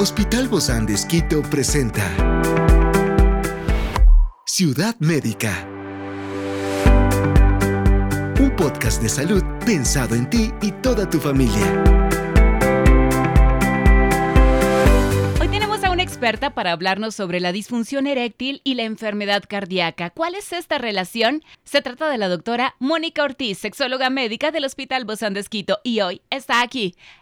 Hospital Bozán de Esquito presenta Ciudad Médica. Un podcast de salud pensado en ti y toda tu familia. experta para hablarnos sobre la disfunción eréctil y la enfermedad cardíaca. ¿Cuál es esta relación? Se trata de la doctora Mónica Ortiz, sexóloga médica del Hospital Bozán de Esquito, y hoy está aquí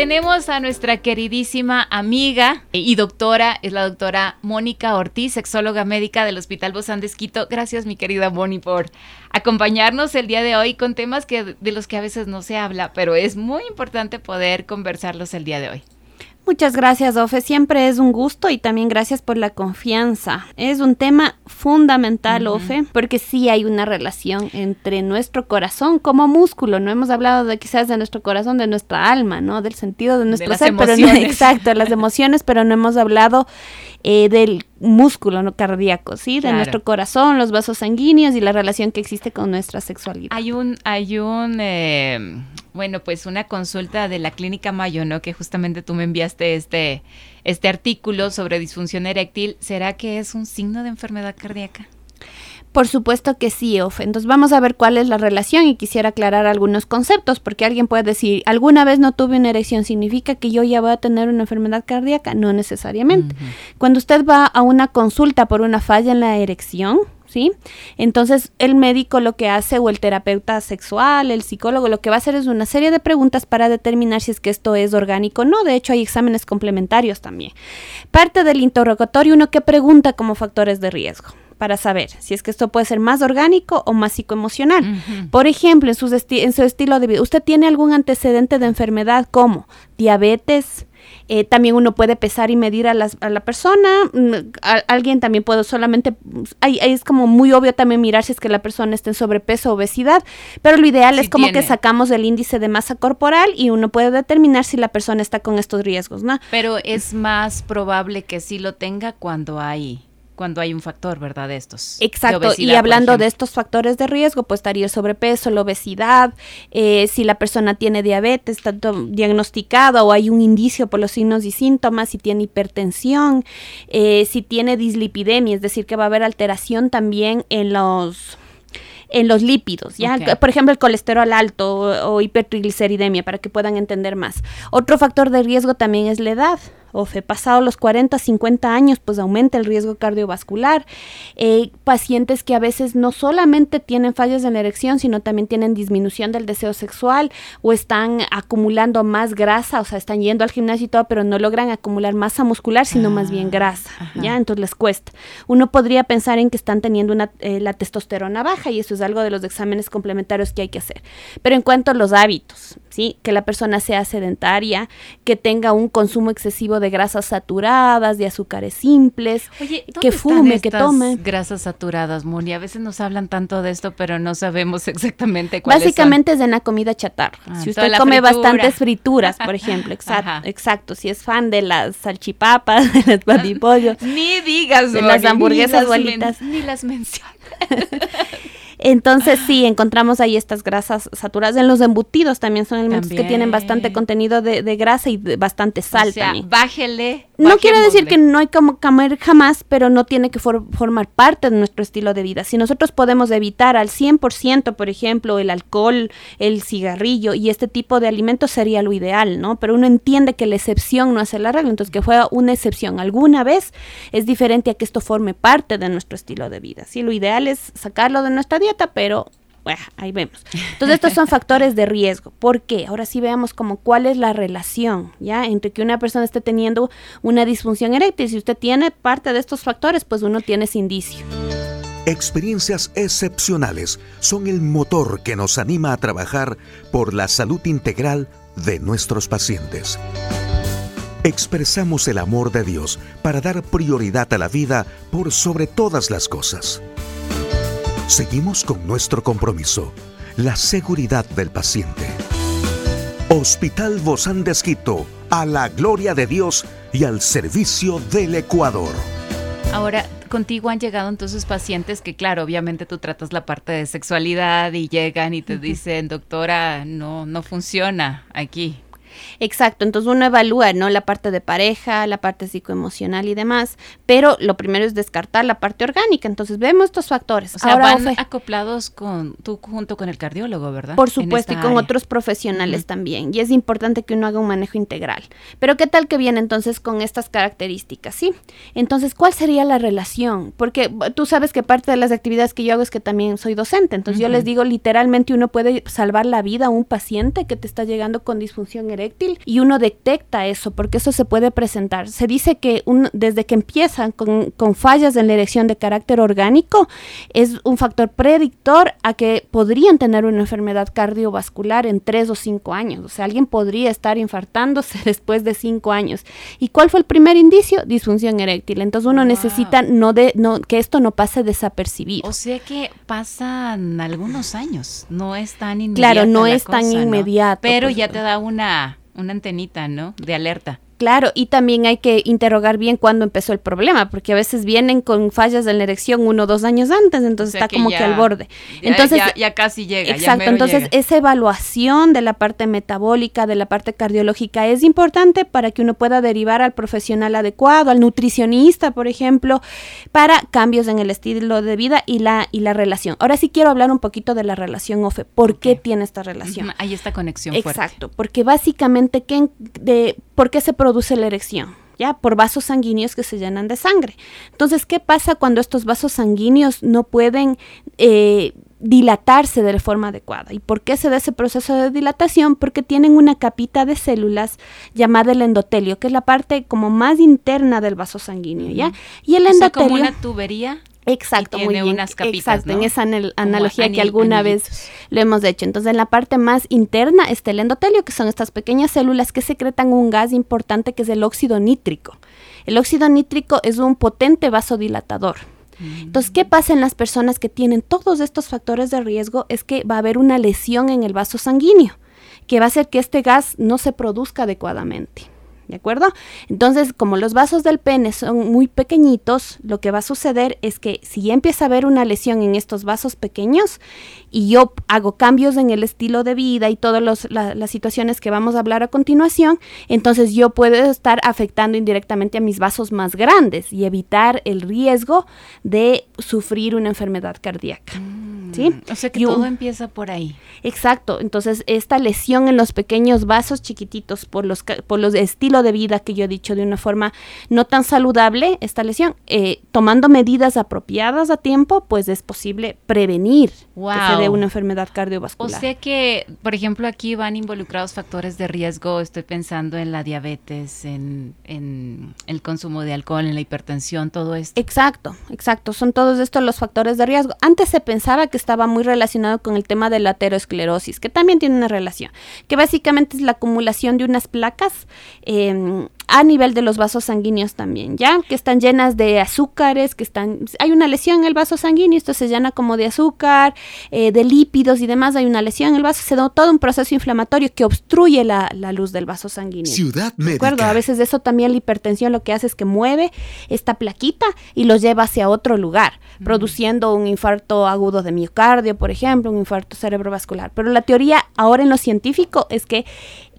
Tenemos a nuestra queridísima amiga y doctora, es la doctora Mónica Ortiz, sexóloga médica del Hospital Bozán de Esquito. Gracias, mi querida Moni, por acompañarnos el día de hoy con temas que, de los que a veces no se habla, pero es muy importante poder conversarlos el día de hoy. Muchas gracias, Ofe. Siempre es un gusto y también gracias por la confianza. Es un tema fundamental, Ofe, porque sí hay una relación entre nuestro corazón como músculo. No hemos hablado de quizás de nuestro corazón, de nuestra alma, ¿no? Del sentido de nuestro ser, pero no, exacto, las emociones, pero no hemos hablado eh, del músculo no cardíaco, ¿sí? De nuestro corazón, los vasos sanguíneos y la relación que existe con nuestra sexualidad. Hay un, hay un, eh, bueno, pues una consulta de la Clínica Mayo, ¿no? Que justamente tú me enviaste este, este artículo sobre disfunción eréctil. ¿Será que es un signo de enfermedad cardíaca? Por supuesto que sí, Ofe. Entonces vamos a ver cuál es la relación y quisiera aclarar algunos conceptos, porque alguien puede decir, alguna vez no tuve una erección, ¿significa que yo ya voy a tener una enfermedad cardíaca? No necesariamente. Cuando usted va a una consulta por una falla en la erección, ¿sí? Entonces el médico lo que hace o el terapeuta sexual, el psicólogo, lo que va a hacer es una serie de preguntas para determinar si es que esto es orgánico o no. De hecho hay exámenes complementarios también. Parte del interrogatorio uno que pregunta como factores de riesgo para saber si es que esto puede ser más orgánico o más psicoemocional. Por ejemplo, en, en su estilo de vida, ¿usted tiene algún antecedente de enfermedad como diabetes? Eh, también uno puede pesar y medir a, a la persona. Mm, alguien también puede solamente, ahí, es como muy obvio también mirar si es que la persona está en sobrepeso o obesidad, pero lo ideal es como que sacamos el índice de masa corporal y uno puede determinar si la persona está con estos riesgos, ¿no? Pero es más probable que sí lo tenga cuando hay cuando hay un factor, ¿verdad? De estos. Exacto. y hablando de estos factores de riesgo, pues estaría el sobrepeso, la obesidad, eh, si la persona tiene diabetes, tanto diagnosticado o hay un indicio por los signos y síntomas, si tiene hipertensión, eh, si tiene dislipidemia, es decir, que va a haber alteración también en los en los lípidos, ¿ya? Por ejemplo, el colesterol alto o, o, hipertrigliceridemia, para que puedan entender más. Otro factor de riesgo también es la edad o fe pasado los 40, 50 años, pues aumenta el riesgo cardiovascular. Eh, pacientes que a veces no solamente tienen fallas en la erección, sino también tienen disminución del deseo sexual o están acumulando más grasa, o sea, están yendo al gimnasio y todo, pero no logran acumular masa muscular, sino más bien ah, grasa, ¿ya? Entonces les cuesta. Uno podría pensar en que están teniendo una, eh, la testosterona baja y eso es algo de los exámenes complementarios que hay que hacer. Pero en cuanto a los hábitos, ¿sí? Que la persona sea sedentaria, que tenga un consumo excesivo de grasas saturadas, de azúcares simples, que fume, que tome. Grasas saturadas, Moni. A veces nos hablan tanto de esto, pero no sabemos exactamente cuáles Básicamente es en la comida chatarra. Ah, si usted come bastantes frituras, por ejemplo, exacto, exacto. Si es fan de las salchipapas, de los patipollos. ni digas, de las hamburguesas bolitas. Ni las mencionas. Entonces sí, encontramos ahí estas grasas saturadas. En los embutidos también son alimentos que tienen bastante contenido de, grasa y bastante sal o sea, Bájele. No quiere decir que no hay como comer jamás, pero no tiene que formar parte de nuestro estilo de vida. Si nosotros podemos evitar al 100%, por ejemplo, el alcohol, el cigarrillo y este tipo de alimentos sería lo ideal, ¿no? Pero uno entiende que la excepción no hace la regla, entonces que fue una excepción alguna vez es diferente a que esto forme parte de nuestro estilo de vida. Sí, lo ideal es sacarlo de nuestra dieta pero bueno, ahí vemos. Entonces estos son factores de riesgo. ¿Por qué? Ahora sí veamos como cuál es la relación, ¿ya? Entre que una persona esté teniendo una disfunción eréctil. Si usted tiene parte de estos factores, pues uno tiene ese indicio. Experiencias excepcionales son el motor que nos anima a trabajar por la salud integral de nuestros pacientes. Expresamos el amor de Dios para dar prioridad a la vida por sobre todas las cosas. Seguimos con nuestro compromiso, la seguridad del paciente. Hospital Bozán de Esquito, a la gloria de Dios y al servicio del Ecuador. Ahora, contigo han llegado entonces pacientes que, claro, obviamente tú tratas la parte de sexualidad y llegan y te dicen, doctora, no, no funciona aquí. Exacto, entonces uno evalúa, ¿no? La parte de pareja, la parte psicoemocional y demás, pero lo primero es descartar la parte orgánica, entonces vemos estos factores. O sea, van acoplados con tú junto con el cardiólogo, ¿verdad? Por supuesto, y con otros profesionales también, y es importante que uno haga un manejo integral. Pero ¿qué tal que viene entonces con estas características, sí? Entonces, ¿cuál sería la relación? Porque tú sabes que parte de las actividades que yo hago es que también soy docente, entonces yo les digo, literalmente uno puede salvar la vida a un paciente que te está llegando con disfunción eréctil y uno detecta eso porque eso se puede presentar. Se dice que un, desde que empiezan con, con, fallas en la erección de carácter orgánico es un factor predictor a que podrían tener una enfermedad cardiovascular en tres o cinco años. O sea, alguien podría estar infartándose después de cinco años. ¿Y cuál fue el primer indicio? Disfunción eréctil. Entonces uno necesita no de, no, que esto no pase desapercibido. O sea que pasan algunos años, no es tan inmediato. Claro, no es tan inmediato. Pero pues, ya te da una una antenita, ¿no? De alerta. Claro, y también hay que interrogar bien cuándo empezó el problema, porque a veces vienen con fallas de la erección uno o dos años antes, entonces está como que al borde. Entonces, ya, casi llega. Exacto, entonces esa evaluación de la parte metabólica, de la parte cardiológica es importante para que uno pueda derivar al profesional adecuado, al nutricionista, por ejemplo, para cambios en el estilo de vida y la, y la relación. Ahora sí quiero hablar un poquito de la relación OFE. ¿Por qué tiene esta relación? Hay esta conexión Exacto, porque básicamente, ¿qué, de, ¿por qué se produce la erección. ¿Ya? Por vasos sanguíneos que se llenan de sangre. Entonces, ¿qué pasa cuando estos vasos sanguíneos no pueden eh, dilatarse de forma adecuada. ¿Y por qué se da ese proceso de dilatación? Porque tienen una capita de células llamada el endotelio, que es la parte como más interna del vaso sanguíneo, ¿ya? Y el endotelio... como una tubería Exacto, muy bien. Unas Exacto, en esa analogía que alguna vez lo hemos hecho. Entonces, en la parte más interna está el endotelio, que son estas pequeñas células que secretan un gas importante que es el óxido nítrico. El óxido nítrico es un potente vasodilatador. Mm. Entonces, ¿qué pasa en las personas que tienen todos estos factores de riesgo? Es que va a haber una lesión en el vaso sanguíneo, que va a hacer que este gas no se produzca adecuadamente. ¿De acuerdo? Entonces, como los vasos del pene son muy pequeñitos, lo que va a suceder es que si empieza a haber una lesión en estos vasos pequeños y yo hago cambios en el estilo de vida y todas las situaciones que vamos a hablar a continuación, entonces yo puedo estar afectando indirectamente a mis vasos más grandes y evitar el riesgo de sufrir una enfermedad cardíaca. Mm, ¿sí? O sea que todo empieza por ahí. Exacto. Entonces, esta lesión en los pequeños vasos chiquititos por los, por los estilos de vida que yo he dicho de una forma no tan saludable esta lesión, eh, tomando medidas apropiadas a tiempo, pues es posible prevenir que se dé una enfermedad cardiovascular. O sea que, por ejemplo, aquí van involucrados factores de riesgo, estoy pensando en la diabetes, en, en el consumo de alcohol, en la hipertensión, todo esto. Exacto, exacto, son todos estos los factores de riesgo. Antes se pensaba que estaba muy relacionado con el tema de la aterosclerosis, que también tiene una relación, que básicamente es la acumulación de unas placas eh, a nivel de los vasos sanguíneos también, ¿ya? Que están llenas de azúcares, que están... Hay una lesión en el vaso sanguíneo, esto se llena como de azúcar, eh, de lípidos y demás, hay una lesión en el vaso, se da todo un proceso inflamatorio que obstruye la, luz del vaso sanguíneo. Ciudad ¿De acuerdo? A veces eso también la hipertensión lo que hace es que mueve esta plaquita y lo lleva hacia otro lugar, produciendo un infarto agudo de miocardio, por ejemplo, un infarto cerebrovascular. Pero la teoría ahora en lo científico es que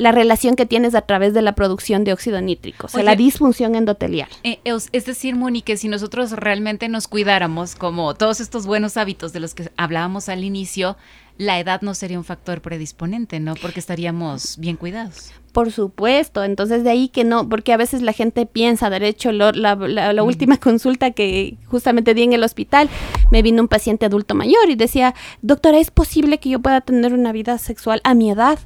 la relación que tienes a través de la producción de óxido nítrico, o sea, la disfunción endotelial. Eh, es decir, Moni, que si nosotros realmente nos cuidáramos como todos estos buenos hábitos de los que hablábamos al inicio, la edad no sería un factor predisponente, ¿no? Porque estaríamos bien cuidados. Por supuesto, entonces de ahí que no, porque a veces la gente piensa, de hecho, la, la, última consulta que justamente di en el hospital, me vino un paciente adulto mayor y decía, doctora, ¿es posible que yo pueda tener una vida sexual a mi edad?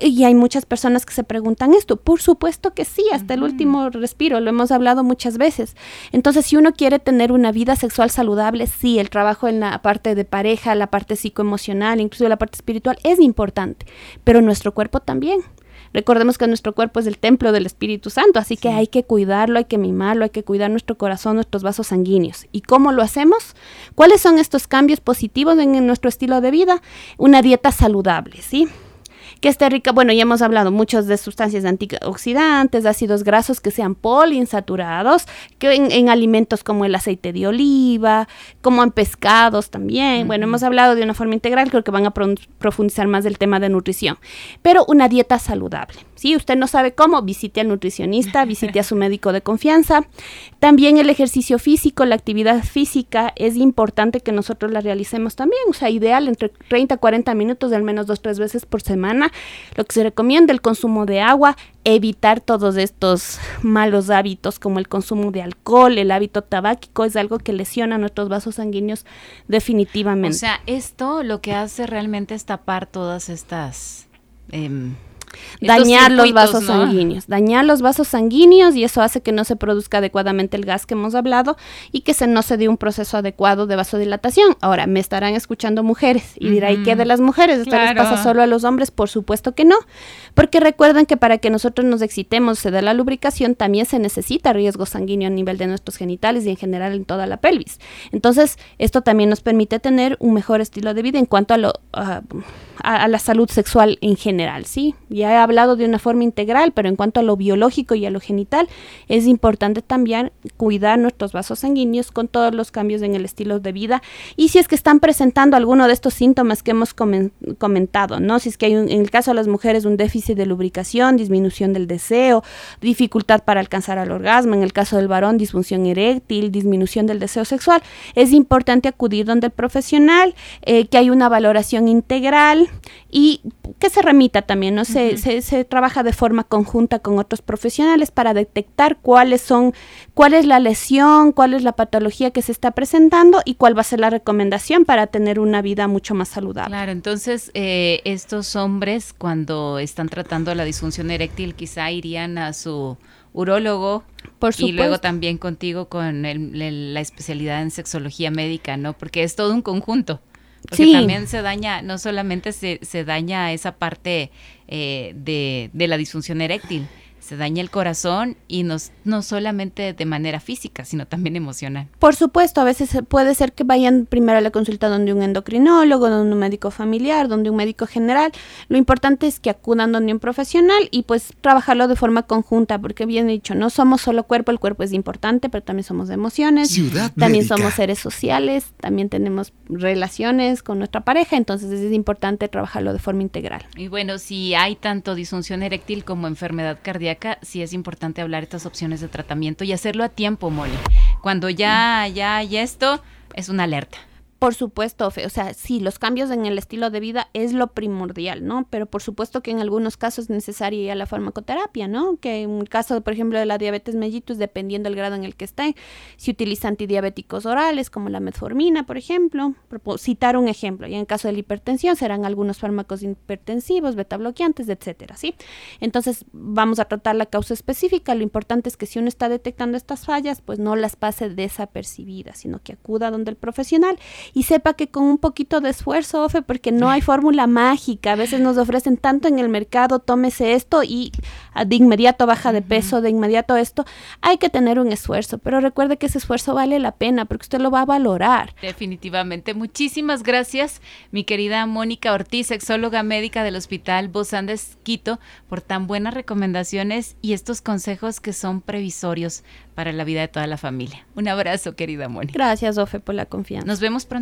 Y hay muchas personas que se preguntan esto. Por supuesto que sí, hasta el último respiro, lo hemos hablado muchas veces. Entonces, si uno quiere tener una vida sexual saludable, sí, el trabajo en la parte de pareja, la parte psicoemocional, incluso la parte espiritual, es importante, pero nuestro cuerpo también. Recordemos que nuestro cuerpo es el templo del Espíritu Santo, así que hay que cuidarlo, hay que mimarlo, hay que cuidar nuestro corazón, nuestros vasos sanguíneos. ¿Y cómo lo hacemos? ¿Cuáles son estos cambios positivos en nuestro estilo de vida? Una dieta saludable, ¿sí? Que esté rica, bueno, ya hemos hablado muchos de sustancias antioxidantes, ácidos grasos que sean poliinsaturados, que en, alimentos como el aceite de oliva, como en pescados también. Bueno, hemos hablado de una forma integral, creo que van a profundizar más del tema de nutrición, pero una dieta saludable. Si usted no sabe cómo, visite al nutricionista, visite a su médico de confianza. También el ejercicio físico, la actividad física, es importante que nosotros la realicemos también, o sea, ideal entre 30 a 40 minutos de al menos dos, tres veces por semana. Lo que se recomienda, el consumo de agua, evitar todos estos malos hábitos como el consumo de alcohol, el hábito tabáquico, es algo que lesiona nuestros vasos sanguíneos definitivamente. O sea, esto lo que hace realmente es tapar todas estas... Em, dañar los vasos sanguíneos, dañar los vasos sanguíneos y eso hace que no se produzca adecuadamente el gas que hemos hablado y que se no se dé un proceso adecuado de vasodilatación. Ahora, me estarán escuchando mujeres y dirá, ¿y qué de las mujeres? ¿Esto les pasa solo a los hombres? Por supuesto que no, porque recuerden que para que nosotros nos excitemos, se dé la lubricación, también se necesita riesgo sanguíneo a nivel de nuestros genitales y en general en toda la pelvis. Entonces, esto también nos permite tener un mejor estilo de vida en cuanto a, lo, a, la salud sexual en general, ¿sí? Ya he hablado de una forma integral, pero en cuanto a lo biológico y a lo genital, es importante también cuidar nuestros vasos sanguíneos con todos los cambios en el estilo de vida y si es que están presentando alguno de estos síntomas que hemos comentado, ¿no? Si es que hay en el caso de las mujeres un déficit de lubricación, disminución del deseo, dificultad para alcanzar al orgasmo, en el caso del varón disfunción eréctil, disminución del deseo sexual, es importante acudir donde el profesional, eh, que hay una valoración integral y que se remita también, ¿no? Se, se, trabaja de forma conjunta con otros profesionales para detectar cuáles son, cuál es la lesión, cuál es la patología que se está presentando y cuál va a ser la recomendación para tener una vida mucho más saludable. Claro, entonces eh, estos hombres cuando están tratando la disfunción eréctil quizá irían a su urólogo Por y luego también contigo con la especialidad en sexología médica, ¿no? Porque es todo un conjunto. Porque también se daña, no solamente se, se daña esa parte eh, de, de la disfunción eréctil, se daña el corazón y no, no solamente de manera física, sino también emocional. Por supuesto, a veces puede ser que vayan primero a la consulta donde un endocrinólogo, donde un médico familiar, donde un médico general. Lo importante es que acudan donde un profesional y pues trabajarlo de forma conjunta, porque bien dicho, no somos solo cuerpo, el cuerpo es importante, pero también somos emociones, también somos seres sociales, también tenemos relaciones con nuestra pareja, entonces es importante trabajarlo de forma integral. Y bueno, si hay tanto disfunción eréctil como enfermedad cardíaca, acá sí es importante hablar estas opciones de tratamiento y hacerlo a tiempo, Molly. Cuando ya, ya hay esto, es una alerta. Por supuesto, o sea, sí, los cambios en el estilo de vida es lo primordial, ¿no? Pero por supuesto que en algunos casos es necesaria la farmacoterapia, ¿no? Que en el caso, por ejemplo, de la diabetes mellitus, dependiendo del grado en el que esté, si utiliza antidiabéticos orales como la metformina, por ejemplo, citar un ejemplo. Y en el caso de la hipertensión serán algunos fármacos hipertensivos, beta bloqueantes, etcétera, ¿sí? Entonces, vamos a tratar la causa específica. Lo importante es que si uno está detectando estas fallas, pues no las pase desapercibidas, sino que acuda donde el profesional y sepa que con un poquito de esfuerzo, Ofe, porque no hay fórmula mágica, a veces nos ofrecen tanto en el mercado, tómese esto y ah, de inmediato baja de peso, de inmediato esto, hay que tener un esfuerzo, pero recuerde que ese esfuerzo vale la pena porque usted lo va a valorar. Definitivamente. Muchísimas gracias, mi querida Mónica Ortiz, sexóloga médica del Hospital Bozán de Quito, por tan buenas recomendaciones y estos consejos que son previsorios para la vida de toda la familia. Un abrazo, querida Mónica. Gracias, Ofe, por la confianza. Nos vemos pronto.